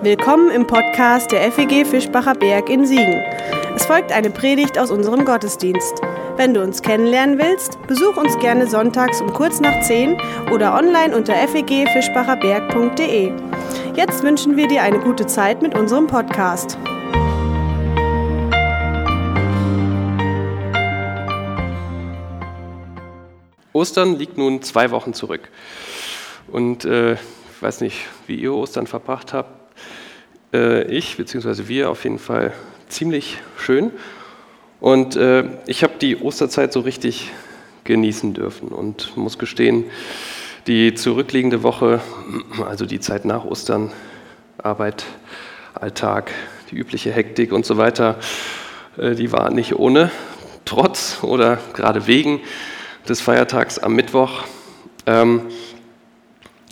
Willkommen im Podcast der FEG Fischbacher Berg in Siegen. Es folgt eine Predigt aus unserem Gottesdienst. Wenn du uns kennenlernen willst, besuch uns gerne sonntags um kurz nach 10 oder online unter fegfischbacherberg.de. Jetzt wünschen wir dir eine gute Zeit mit unserem Podcast. Ostern liegt nun zwei Wochen zurück. Und äh, ich weiß nicht, wie ihr Ostern verbracht habt äh, ich bzw. wir auf jeden Fall ziemlich schön. Und äh, ich habe die Osterzeit so richtig genießen dürfen und muss gestehen, die zurückliegende Woche, also die Zeit nach Ostern, Arbeit, Alltag, die übliche Hektik und so weiter, äh, die war nicht ohne, trotz oder gerade wegen des Feiertags am Mittwoch. Ähm,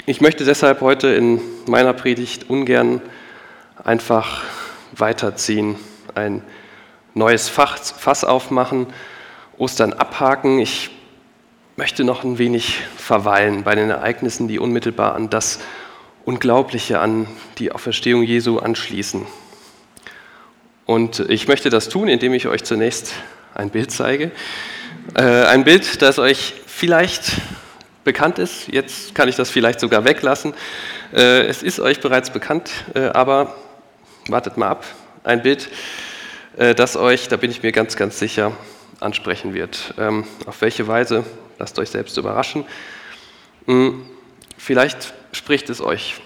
ich möchte deshalb heute in meiner Predigt ungern einfach weiterziehen, ein neues Fass aufmachen, Ostern abhaken. Ich möchte noch ein wenig verweilen bei den Ereignissen, die unmittelbar an das Unglaubliche, an die Auferstehung Jesu anschließen. Und ich möchte das tun, indem ich euch zunächst ein Bild zeige. Äh, ein Bild, das euch vielleicht bekannt ist. Jetzt kann ich das vielleicht sogar weglassen. Äh, es ist euch bereits bekannt, äh, aber wartet mal ab, ein Bild, äh, das euch, da bin ich mir ganz, ganz sicher, ansprechen wird. Ähm, auf welche Weise, lasst euch selbst überraschen. Hm, vielleicht spricht es euch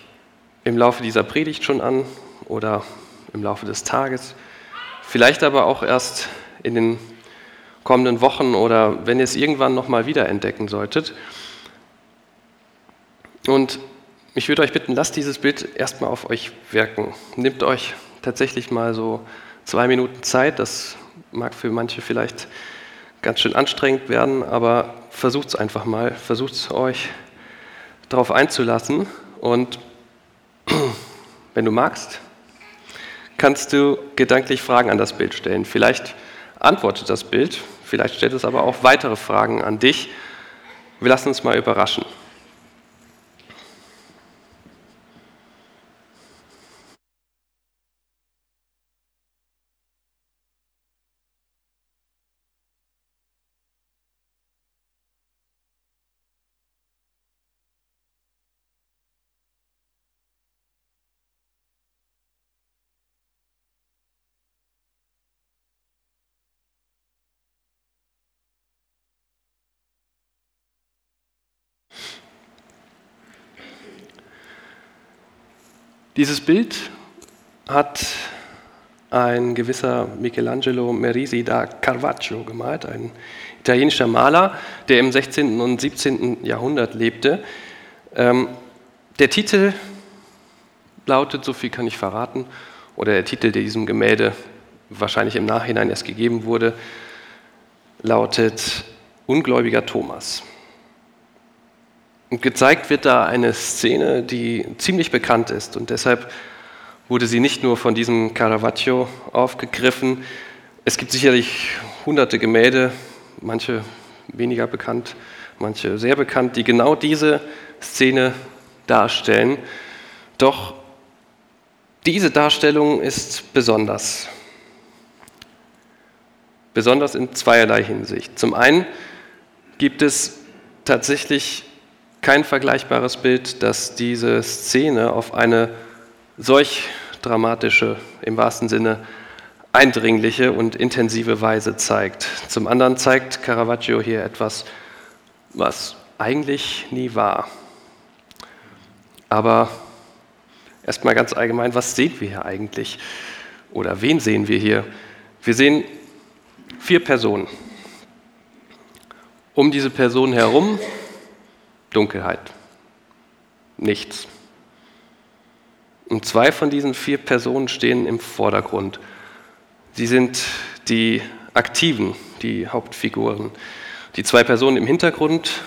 im Laufe dieser Predigt schon an oder im Laufe des Tages, vielleicht aber auch erst in den kommenden Wochen oder wenn ihr es irgendwann nochmal wiederentdecken solltet. Und ich würde euch bitten, lasst dieses Bild erstmal auf euch wirken. Nehmt euch tatsächlich mal so zwei Minuten Zeit. Das mag für manche vielleicht ganz schön anstrengend werden, aber versucht es einfach mal. Versucht es euch darauf einzulassen. Und wenn du magst, kannst du gedanklich Fragen an das Bild stellen. Vielleicht antwortet das Bild, vielleicht stellt es aber auch weitere Fragen an dich. Wir lassen uns mal überraschen. Dieses Bild hat ein gewisser Michelangelo Merisi da Caravaggio gemalt, ein italienischer Maler, der im 16. und 17. Jahrhundert lebte. Ähm, der Titel lautet, so viel kann ich verraten, oder der Titel, der diesem Gemälde wahrscheinlich im Nachhinein erst gegeben wurde, lautet Ungläubiger Thomas. Und gezeigt wird da eine Szene, die ziemlich bekannt ist und deshalb wurde sie nicht nur von diesem Caravaggio aufgegriffen. Es gibt sicherlich hunderte Gemälde, manche weniger bekannt, manche sehr bekannt, die genau diese Szene darstellen. Doch diese Darstellung ist besonders. Besonders in zweierlei Hinsicht. Zum einen gibt es tatsächlich kein vergleichbares Bild, das diese Szene auf eine solch dramatische, im wahrsten Sinne eindringliche und intensive Weise zeigt. Zum anderen zeigt Caravaggio hier etwas, was eigentlich nie war. Aber erstmal ganz allgemein, was sehen wir hier eigentlich? Oder wen sehen wir hier? Wir sehen vier Personen. Um diese Personen herum Dunkelheit. Nichts. Und zwei von diesen vier Personen stehen im Vordergrund. Sie sind die Aktiven, die Hauptfiguren. Die zwei Personen im Hintergrund,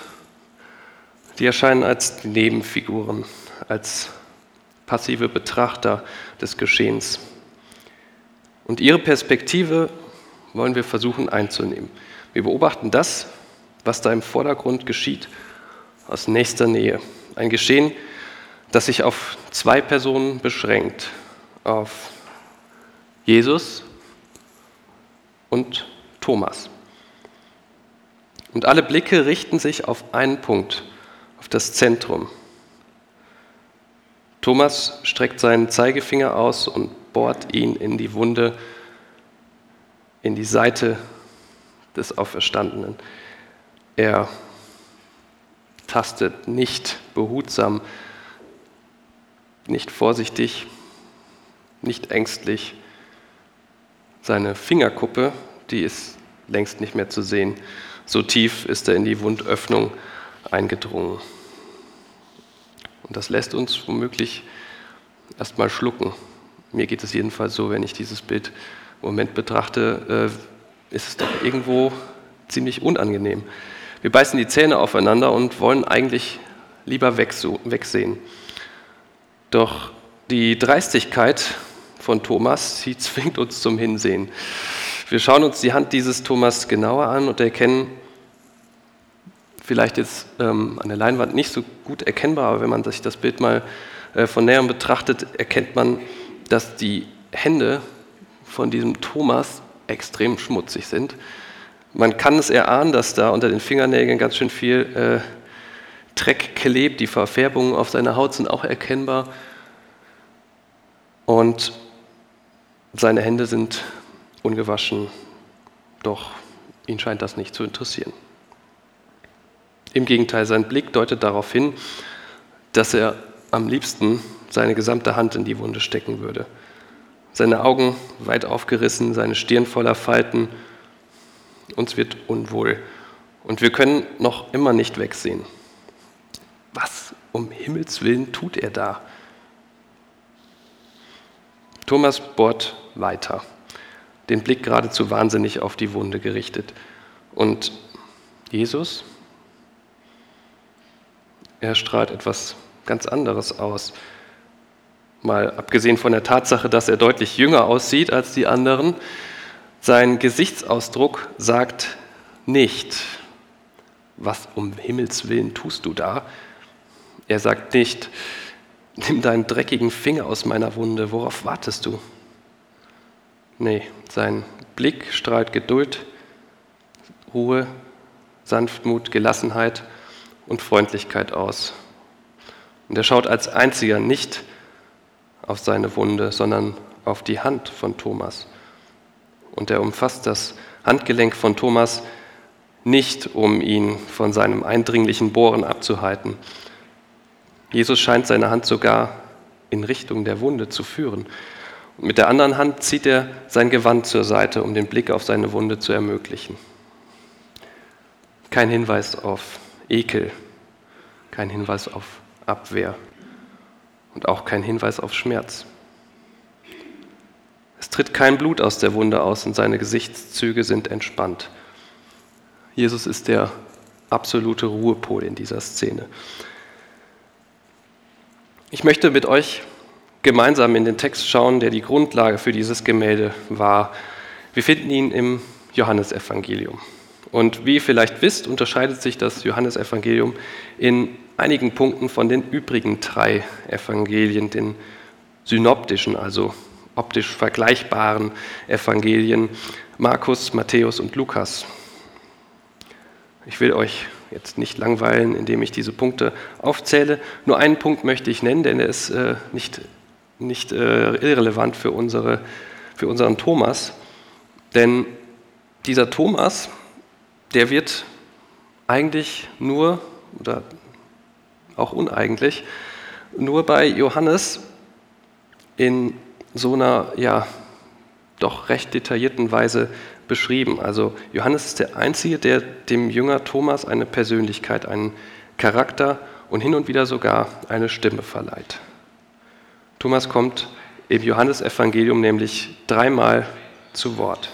die erscheinen als Nebenfiguren, als passive Betrachter des Geschehens. Und ihre Perspektive wollen wir versuchen einzunehmen. Wir beobachten das, was da im Vordergrund geschieht aus nächster Nähe. Ein Geschehen, das sich auf zwei Personen beschränkt, auf Jesus und Thomas. Und alle Blicke richten sich auf einen Punkt, auf das Zentrum. Thomas streckt seinen Zeigefinger aus und bohrt ihn in die Wunde, in die Seite des Auferstandenen. Er tastet nicht behutsam, nicht vorsichtig, nicht ängstlich. Seine Fingerkuppe, die ist längst nicht mehr zu sehen. So tief ist er in die Wundöffnung eingedrungen. Und das lässt uns womöglich erstmal schlucken. Mir geht es jedenfalls so, wenn ich dieses Bild im Moment betrachte, äh, ist es doch irgendwo ziemlich unangenehm. Wir beißen die Zähne aufeinander und wollen eigentlich lieber wegsehen. Doch die Dreistigkeit von Thomas, sie zwingt uns zum Hinsehen. Wir schauen uns die Hand dieses Thomas genauer an und erkennen, vielleicht jetzt ähm, an der Leinwand nicht so gut erkennbar, aber wenn man sich das Bild mal äh, von näherem betrachtet, erkennt man, dass die Hände von diesem Thomas extrem schmutzig sind. Man kann es erahnen, dass da unter den Fingernägeln ganz schön viel äh, Dreck klebt. Die Verfärbungen auf seiner Haut sind auch erkennbar. Und seine Hände sind ungewaschen, doch ihn scheint das nicht zu interessieren. Im Gegenteil, sein Blick deutet darauf hin, dass er am liebsten seine gesamte Hand in die Wunde stecken würde. Seine Augen weit aufgerissen, seine Stirn voller Falten. Uns wird unwohl und wir können noch immer nicht wegsehen. Was um Himmels willen tut er da? Thomas bohrt weiter, den Blick geradezu wahnsinnig auf die Wunde gerichtet. Und Jesus, er strahlt etwas ganz anderes aus. Mal abgesehen von der Tatsache, dass er deutlich jünger aussieht als die anderen, sein Gesichtsausdruck sagt nicht, was um Himmels willen tust du da? Er sagt nicht, Nimm deinen dreckigen Finger aus meiner Wunde, worauf wartest du? Nee, sein Blick strahlt Geduld, Ruhe, Sanftmut, Gelassenheit und Freundlichkeit aus. Und er schaut als einziger nicht auf seine Wunde, sondern auf die Hand von Thomas. Und er umfasst das Handgelenk von Thomas nicht, um ihn von seinem eindringlichen Bohren abzuhalten, Jesus scheint seine Hand sogar in Richtung der Wunde zu führen. Und mit der anderen Hand zieht er sein Gewand zur Seite, um den Blick auf seine Wunde zu ermöglichen. Kein Hinweis auf Ekel, kein Hinweis auf Abwehr und auch kein Hinweis auf Schmerz. Tritt kein Blut aus der Wunde aus und seine Gesichtszüge sind entspannt. Jesus ist der absolute Ruhepol in dieser Szene. Ich möchte mit euch gemeinsam in den Text schauen, der die Grundlage für dieses Gemälde war. Wir finden ihn im Johannesevangelium. Und wie ihr vielleicht wisst, unterscheidet sich das Johannesevangelium in einigen Punkten von den übrigen drei Evangelien, den synoptischen, also optisch vergleichbaren Evangelien Markus, Matthäus und Lukas. Ich will euch jetzt nicht langweilen, indem ich diese Punkte aufzähle. Nur einen Punkt möchte ich nennen, denn er ist äh, nicht, nicht äh, irrelevant für, unsere, für unseren Thomas. Denn dieser Thomas, der wird eigentlich nur, oder auch uneigentlich, nur bei Johannes in so einer, ja, doch recht detaillierten Weise beschrieben. Also Johannes ist der Einzige, der dem Jünger Thomas eine Persönlichkeit, einen Charakter und hin und wieder sogar eine Stimme verleiht. Thomas kommt im Johannesevangelium nämlich dreimal zu Wort.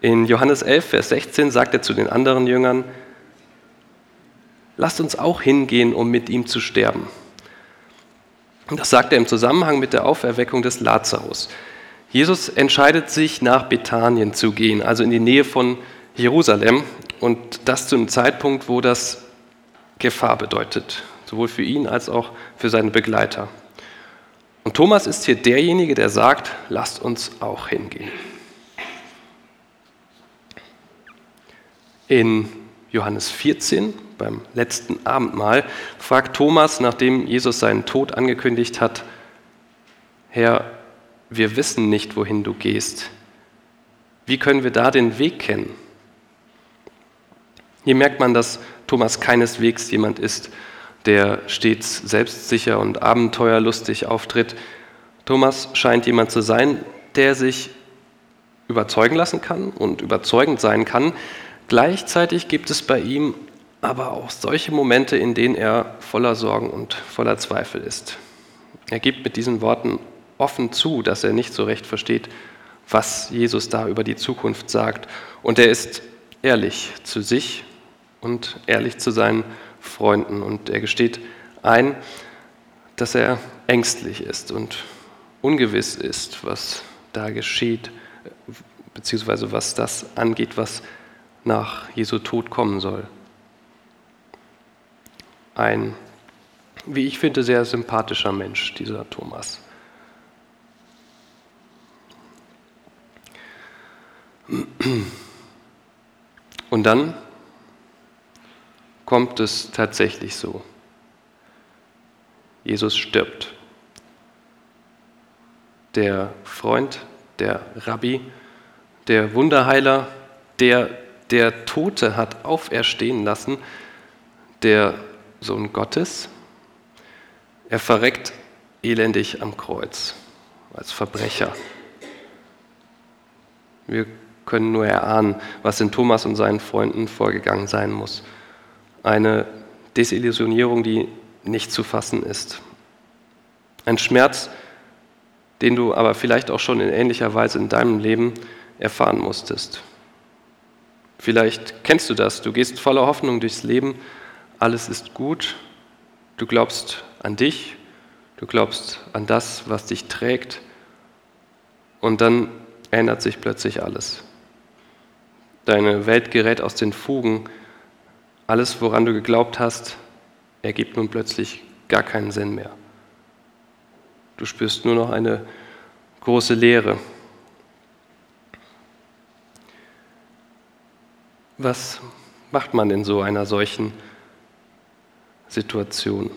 In Johannes 11, Vers 16 sagt er zu den anderen Jüngern, lasst uns auch hingehen, um mit ihm zu sterben. Das sagt er im Zusammenhang mit der Auferweckung des Lazarus. Jesus entscheidet sich, nach Bethanien zu gehen, also in die Nähe von Jerusalem. Und das zu einem Zeitpunkt, wo das Gefahr bedeutet, sowohl für ihn als auch für seine Begleiter. Und Thomas ist hier derjenige, der sagt, lasst uns auch hingehen. In Johannes 14, beim letzten Abendmahl, fragt Thomas, nachdem Jesus seinen Tod angekündigt hat, Herr, wir wissen nicht, wohin du gehst. Wie können wir da den Weg kennen? Hier merkt man, dass Thomas keineswegs jemand ist, der stets selbstsicher und abenteuerlustig auftritt. Thomas scheint jemand zu sein, der sich überzeugen lassen kann und überzeugend sein kann. Gleichzeitig gibt es bei ihm aber auch solche Momente, in denen er voller Sorgen und voller Zweifel ist. Er gibt mit diesen Worten offen zu, dass er nicht so recht versteht, was Jesus da über die Zukunft sagt. Und er ist ehrlich zu sich und ehrlich zu seinen Freunden. Und er gesteht ein, dass er ängstlich ist und ungewiss ist, was da geschieht, beziehungsweise was das angeht, was nach Jesu Tod kommen soll. Ein, wie ich finde, sehr sympathischer Mensch, dieser Thomas. Und dann kommt es tatsächlich so. Jesus stirbt. Der Freund, der Rabbi, der Wunderheiler, der der Tote hat auferstehen lassen, der Sohn Gottes, er verreckt elendig am Kreuz als Verbrecher. Wir können nur erahnen, was in Thomas und seinen Freunden vorgegangen sein muss eine Desillusionierung, die nicht zu fassen ist. Ein Schmerz, den du aber vielleicht auch schon in ähnlicher Weise in deinem Leben erfahren musstest. Vielleicht kennst du das, du gehst voller Hoffnung durchs Leben, alles ist gut, du glaubst an dich, du glaubst an das, was dich trägt und dann ändert sich plötzlich alles. Deine Welt gerät aus den Fugen, alles, woran du geglaubt hast, ergibt nun plötzlich gar keinen Sinn mehr. Du spürst nur noch eine große Leere. Was macht man in so einer solchen Situation?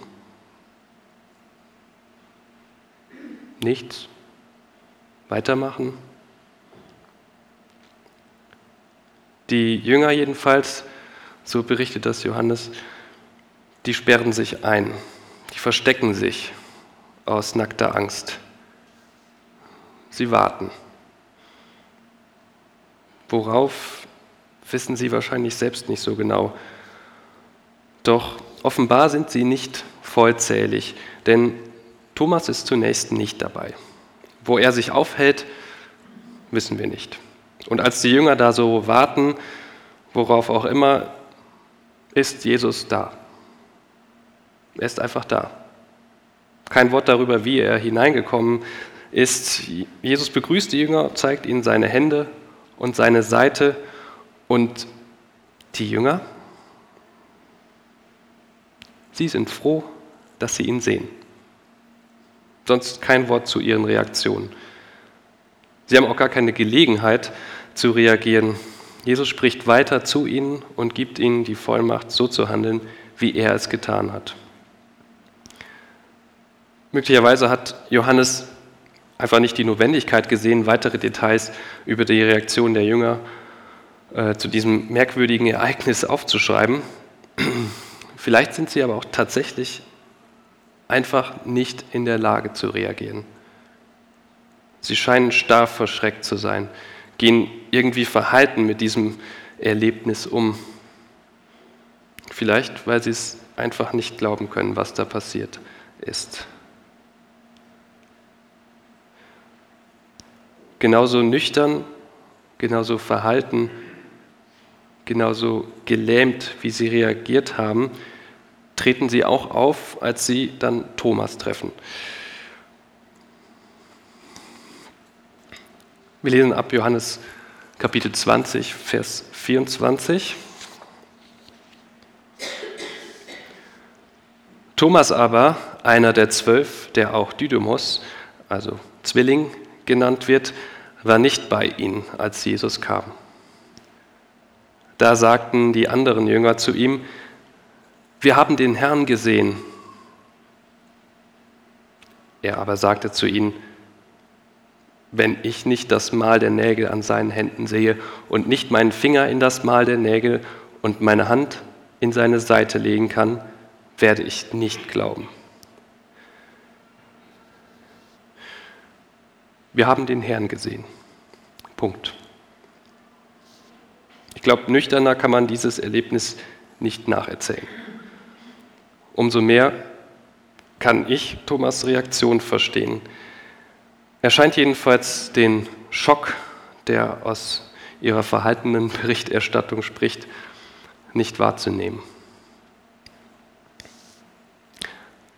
Nichts? Weitermachen? Die Jünger jedenfalls so berichtet das Johannes, die sperren sich ein, die verstecken sich aus nackter Angst. Sie warten. Worauf wissen sie wahrscheinlich selbst nicht so genau. Doch offenbar sind sie nicht vollzählig, denn Thomas ist zunächst nicht dabei. Wo er sich aufhält, wissen wir nicht. Und als die Jünger da so warten, worauf auch immer, ist Jesus da. Er ist einfach da. Kein Wort darüber, wie er hineingekommen ist. Jesus begrüßt die Jünger, zeigt ihnen seine Hände und seine Seite und die Jünger, sie sind froh, dass sie ihn sehen. Sonst kein Wort zu ihren Reaktionen. Sie haben auch gar keine Gelegenheit zu reagieren. Jesus spricht weiter zu ihnen und gibt ihnen die Vollmacht, so zu handeln, wie er es getan hat. Möglicherweise hat Johannes einfach nicht die Notwendigkeit gesehen, weitere Details über die Reaktion der Jünger äh, zu diesem merkwürdigen Ereignis aufzuschreiben. Vielleicht sind sie aber auch tatsächlich einfach nicht in der Lage zu reagieren. Sie scheinen starr verschreckt zu sein gehen irgendwie verhalten mit diesem Erlebnis um. Vielleicht, weil sie es einfach nicht glauben können, was da passiert ist. Genauso nüchtern, genauso verhalten, genauso gelähmt, wie sie reagiert haben, treten sie auch auf, als sie dann Thomas treffen. Wir lesen ab Johannes Kapitel 20, Vers 24. Thomas aber, einer der zwölf, der auch Didymos, also Zwilling genannt wird, war nicht bei ihnen, als Jesus kam. Da sagten die anderen Jünger zu ihm, wir haben den Herrn gesehen. Er aber sagte zu ihnen, wenn ich nicht das Mal der Nägel an seinen Händen sehe und nicht meinen Finger in das Mal der Nägel und meine Hand in seine Seite legen kann, werde ich nicht glauben. Wir haben den Herrn gesehen. Punkt. Ich glaube, nüchterner kann man dieses Erlebnis nicht nacherzählen. Umso mehr kann ich Thomas Reaktion verstehen. Er scheint jedenfalls den Schock, der aus ihrer verhaltenen Berichterstattung spricht, nicht wahrzunehmen.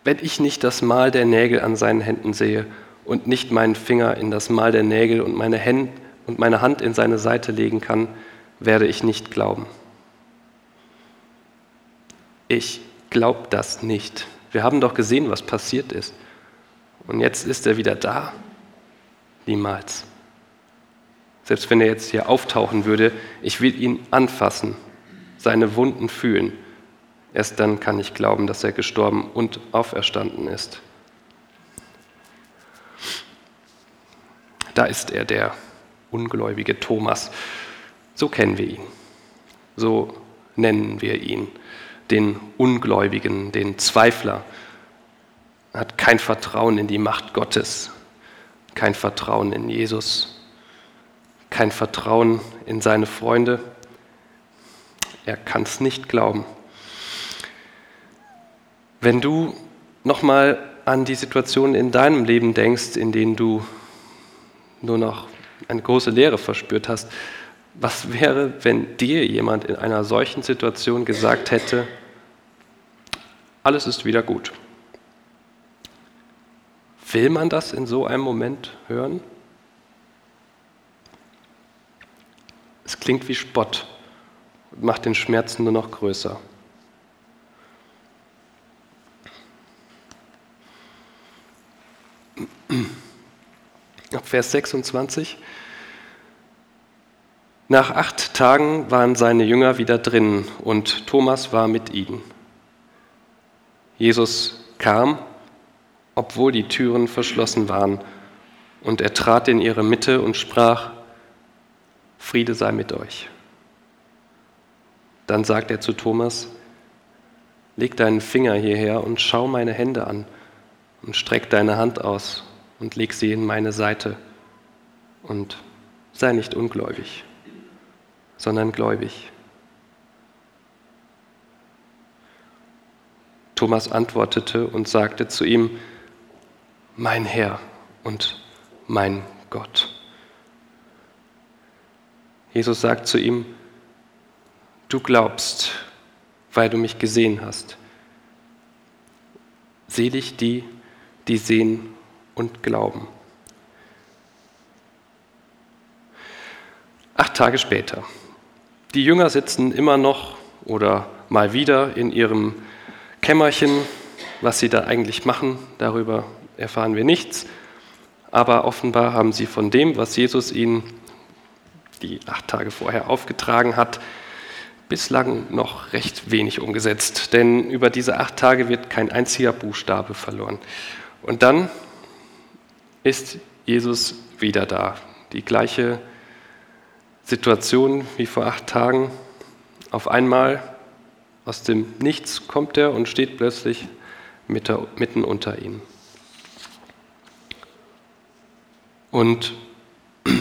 Wenn ich nicht das Mal der Nägel an seinen Händen sehe und nicht meinen Finger in das Mal der Nägel und meine, Hände und meine Hand in seine Seite legen kann, werde ich nicht glauben. Ich glaube das nicht. Wir haben doch gesehen, was passiert ist. Und jetzt ist er wieder da Niemals. Selbst wenn er jetzt hier auftauchen würde, ich will ihn anfassen, seine Wunden fühlen. Erst dann kann ich glauben, dass er gestorben und auferstanden ist. Da ist er, der ungläubige Thomas. So kennen wir ihn. So nennen wir ihn. Den Ungläubigen, den Zweifler. Er hat kein Vertrauen in die Macht Gottes, kein Vertrauen in Jesus, kein Vertrauen in seine Freunde. Er kann es nicht glauben. Wenn du nochmal an die Situation in deinem Leben denkst, in denen du nur noch eine große Leere verspürt hast, was wäre, wenn dir jemand in einer solchen Situation gesagt hätte, alles ist wieder gut? Will man das in so einem Moment hören? Es klingt wie Spott und macht den Schmerzen nur noch größer. Ab Vers 26. Nach acht Tagen waren seine Jünger wieder drin und Thomas war mit ihnen. Jesus kam obwohl die Türen verschlossen waren. Und er trat in ihre Mitte und sprach, Friede sei mit euch. Dann sagt er zu Thomas, Leg deinen Finger hierher und schau meine Hände an und streck deine Hand aus und leg sie in meine Seite und sei nicht ungläubig, sondern gläubig. Thomas antwortete und sagte zu ihm, mein Herr und mein Gott. Jesus sagt zu ihm, du glaubst, weil du mich gesehen hast. Selig die, die sehen und glauben. Acht Tage später. Die Jünger sitzen immer noch oder mal wieder in ihrem Kämmerchen. Was sie da eigentlich machen, darüber erfahren wir nichts, aber offenbar haben sie von dem, was Jesus ihnen die acht Tage vorher aufgetragen hat, bislang noch recht wenig umgesetzt. Denn über diese acht Tage wird kein einziger Buchstabe verloren. Und dann ist Jesus wieder da. Die gleiche Situation wie vor acht Tagen. Auf einmal aus dem Nichts kommt er und steht plötzlich mitten unter ihnen. Und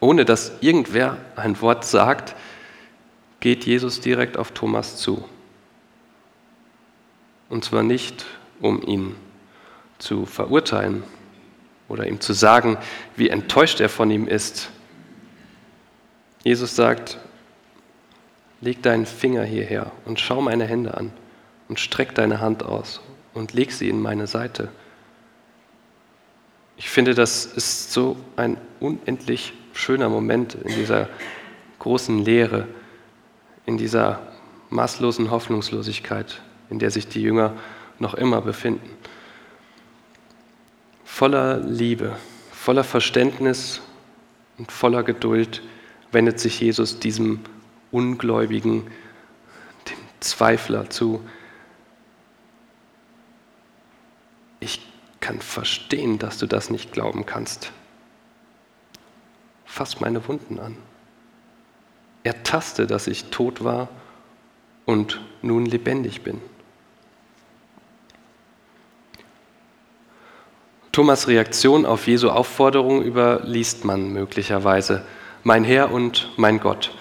ohne dass irgendwer ein Wort sagt, geht Jesus direkt auf Thomas zu. Und zwar nicht, um ihn zu verurteilen oder ihm zu sagen, wie enttäuscht er von ihm ist. Jesus sagt, leg deinen Finger hierher und schau meine Hände an und streck deine Hand aus und leg sie in meine Seite. Ich finde, das ist so ein unendlich schöner Moment in dieser großen Leere, in dieser maßlosen Hoffnungslosigkeit, in der sich die Jünger noch immer befinden. Voller Liebe, voller Verständnis und voller Geduld wendet sich Jesus diesem Ungläubigen, dem Zweifler zu. Ich kann verstehen, dass du das nicht glauben kannst. Fass meine Wunden an. Ertaste, dass ich tot war und nun lebendig bin. Thomas Reaktion auf Jesu Aufforderung überliest man möglicherweise. Mein Herr und mein Gott.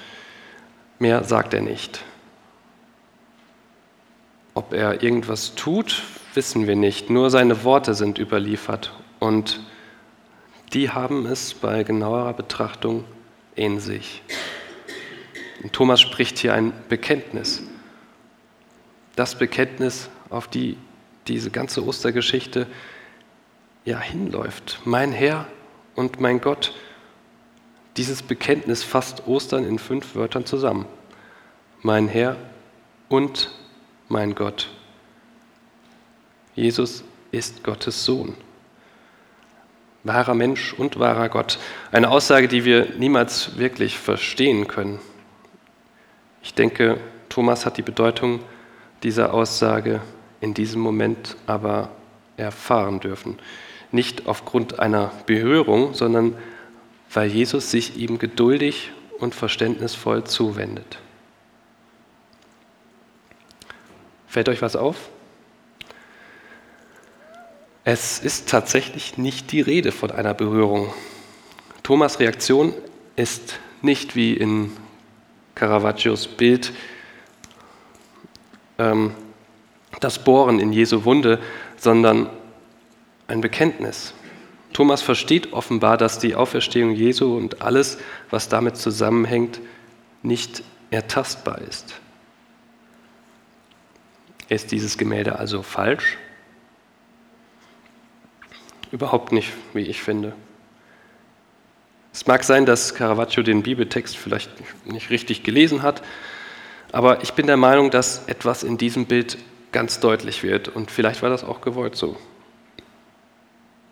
Mehr sagt er nicht. Ob er irgendwas tut, wissen wir nicht. Nur seine Worte sind überliefert. Und die haben es bei genauerer Betrachtung in sich. Und Thomas spricht hier ein Bekenntnis. Das Bekenntnis, auf die diese ganze Ostergeschichte ja hinläuft. Mein Herr und mein Gott. Dieses Bekenntnis fasst Ostern in fünf Wörtern zusammen. Mein Herr und mein Gott. Jesus ist Gottes Sohn. Wahrer Mensch und wahrer Gott. Eine Aussage, die wir niemals wirklich verstehen können. Ich denke, Thomas hat die Bedeutung dieser Aussage in diesem Moment aber erfahren dürfen nicht aufgrund einer Berührung, sondern weil Jesus sich ihm geduldig und verständnisvoll zuwendet. Fällt euch was auf? Es ist tatsächlich nicht die Rede von einer Berührung. Thomas Reaktion ist nicht wie in Caravaggios Bild ähm, das Bohren in Jesu Wunde, sondern ein Bekenntnis. Thomas versteht offenbar, dass die Auferstehung Jesu und alles, was damit zusammenhängt, nicht ertastbar ist. Ist dieses Gemälde also falsch? Überhaupt nicht, wie ich finde. Es mag sein, dass Caravaggio den Bibeltext vielleicht nicht richtig gelesen hat, aber ich bin der Meinung, dass etwas in diesem Bild ganz deutlich wird und vielleicht war das auch gewollt so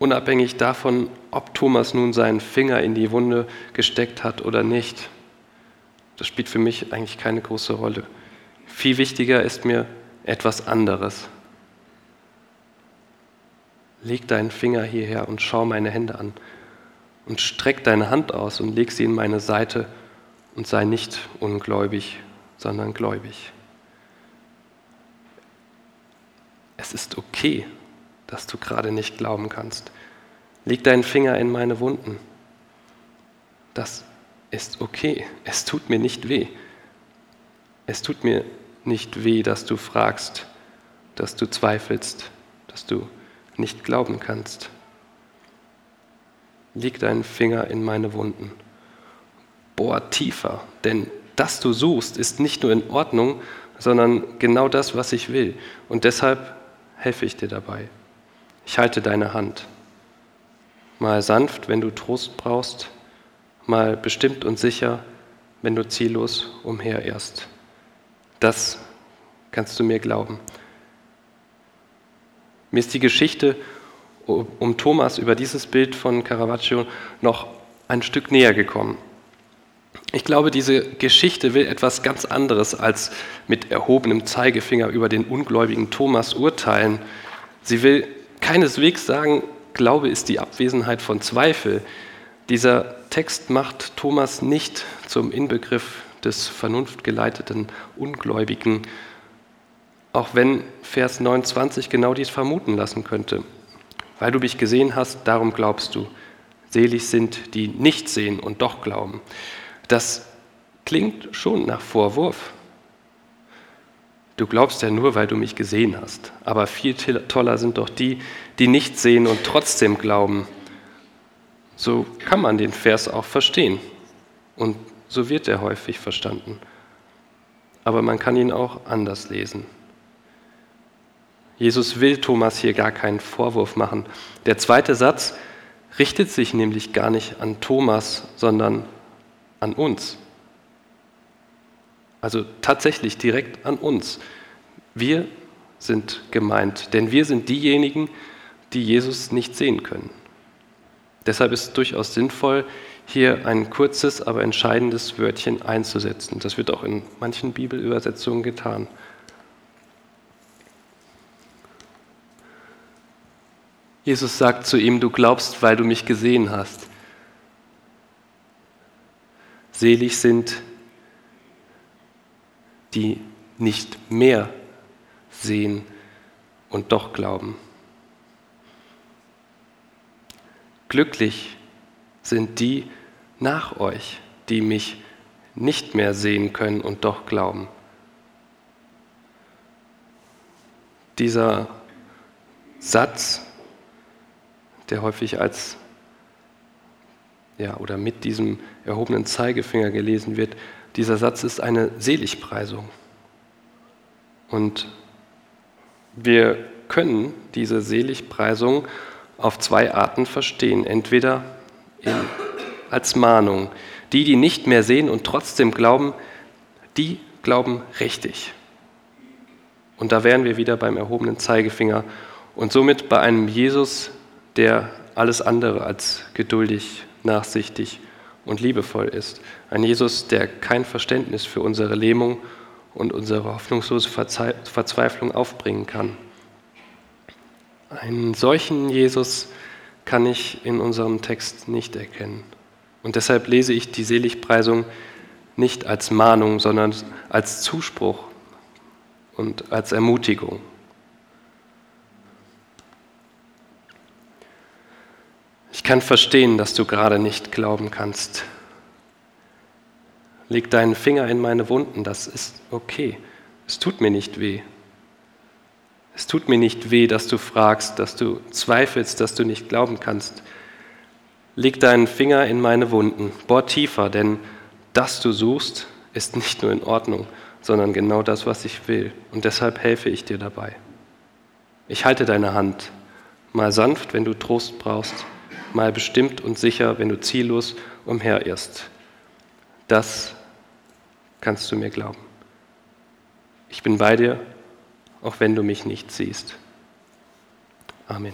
unabhängig davon, ob Thomas nun seinen Finger in die Wunde gesteckt hat oder nicht. Das spielt für mich eigentlich keine große Rolle. Viel wichtiger ist mir etwas anderes. Leg deinen Finger hierher und schau meine Hände an und streck deine Hand aus und leg sie in meine Seite und sei nicht ungläubig, sondern gläubig. Es ist okay, dass du gerade nicht glauben kannst. Leg deinen Finger in meine Wunden. Das ist okay. Es tut mir nicht weh. Es tut mir nicht weh, dass du fragst, dass du zweifelst, dass du nicht glauben kannst. Leg deinen Finger in meine Wunden. Bohr tiefer, denn das du suchst, ist nicht nur in Ordnung, sondern genau das, was ich will. Und deshalb helfe ich dir dabei. Ich halte deine Hand. Mal sanft, wenn du Trost brauchst, mal bestimmt und sicher, wenn du ziellos umherirrst. Das kannst du mir glauben. Mir ist die Geschichte um Thomas über dieses Bild von Caravaggio noch ein Stück näher gekommen. Ich glaube, diese Geschichte will etwas ganz anderes als mit erhobenem Zeigefinger über den ungläubigen Thomas urteilen. Sie will keineswegs sagen, Glaube ist die Abwesenheit von Zweifel. Dieser Text macht Thomas nicht zum Inbegriff des vernunftgeleiteten Ungläubigen, auch wenn Vers 29 genau dies vermuten lassen könnte. Weil du mich gesehen hast, darum glaubst du. Selig sind, die nicht sehen und doch glauben. Das klingt schon nach Vorwurf. Du glaubst ja nur, weil du mich gesehen hast. Aber viel toller sind doch die, die nicht sehen und trotzdem glauben. So kann man den Vers auch verstehen. Und so wird er häufig verstanden. Aber man kann ihn auch anders lesen. Jesus will Thomas hier gar keinen Vorwurf machen. Der zweite Satz richtet sich nämlich gar nicht an Thomas, sondern an uns. Also tatsächlich direkt an uns. Wir sind gemeint, denn wir sind diejenigen, die Jesus nicht sehen können. Deshalb ist es durchaus sinnvoll, hier ein kurzes, aber entscheidendes Wörtchen einzusetzen. Das wird auch in manchen Bibelübersetzungen getan. Jesus sagt zu ihm, du glaubst, weil du mich gesehen hast. Selig sind, die nicht mehr sehen und doch glauben. Glücklich sind die nach euch, die mich nicht mehr sehen können und doch glauben. Dieser Satz, der häufig als ja, oder mit diesem erhobenen Zeigefinger gelesen wird, dieser Satz ist eine Seligpreisung. Und wir können diese Seligpreisung auf zwei Arten verstehen. Entweder in, als Mahnung. Die, die nicht mehr sehen und trotzdem glauben, die glauben richtig. Und da wären wir wieder beim erhobenen Zeigefinger und somit bei einem Jesus, der alles andere als geduldig, nachsichtig und liebevoll ist. Ein Jesus, der kein Verständnis für unsere Lähmung und unsere hoffnungslose Verzweiflung aufbringen kann. Einen solchen Jesus kann ich in unserem Text nicht erkennen. Und deshalb lese ich die Seligpreisung nicht als Mahnung, sondern als Zuspruch und als Ermutigung. Ich kann verstehen, dass du gerade nicht glauben kannst. Leg deinen Finger in meine Wunden, das ist okay. Es tut mir nicht weh. Es tut mir nicht weh, dass du fragst, dass du zweifelst, dass du nicht glauben kannst. Leg deinen Finger in meine Wunden, bohr tiefer, denn das du suchst, ist nicht nur in Ordnung, sondern genau das, was ich will. Und deshalb helfe ich dir dabei. Ich halte deine Hand, mal sanft, wenn du Trost brauchst, mal bestimmt und sicher, wenn du ziellos umherirrst. Das kannst du mir glauben. Ich bin bei dir auch wenn du mich nicht siehst. Amen.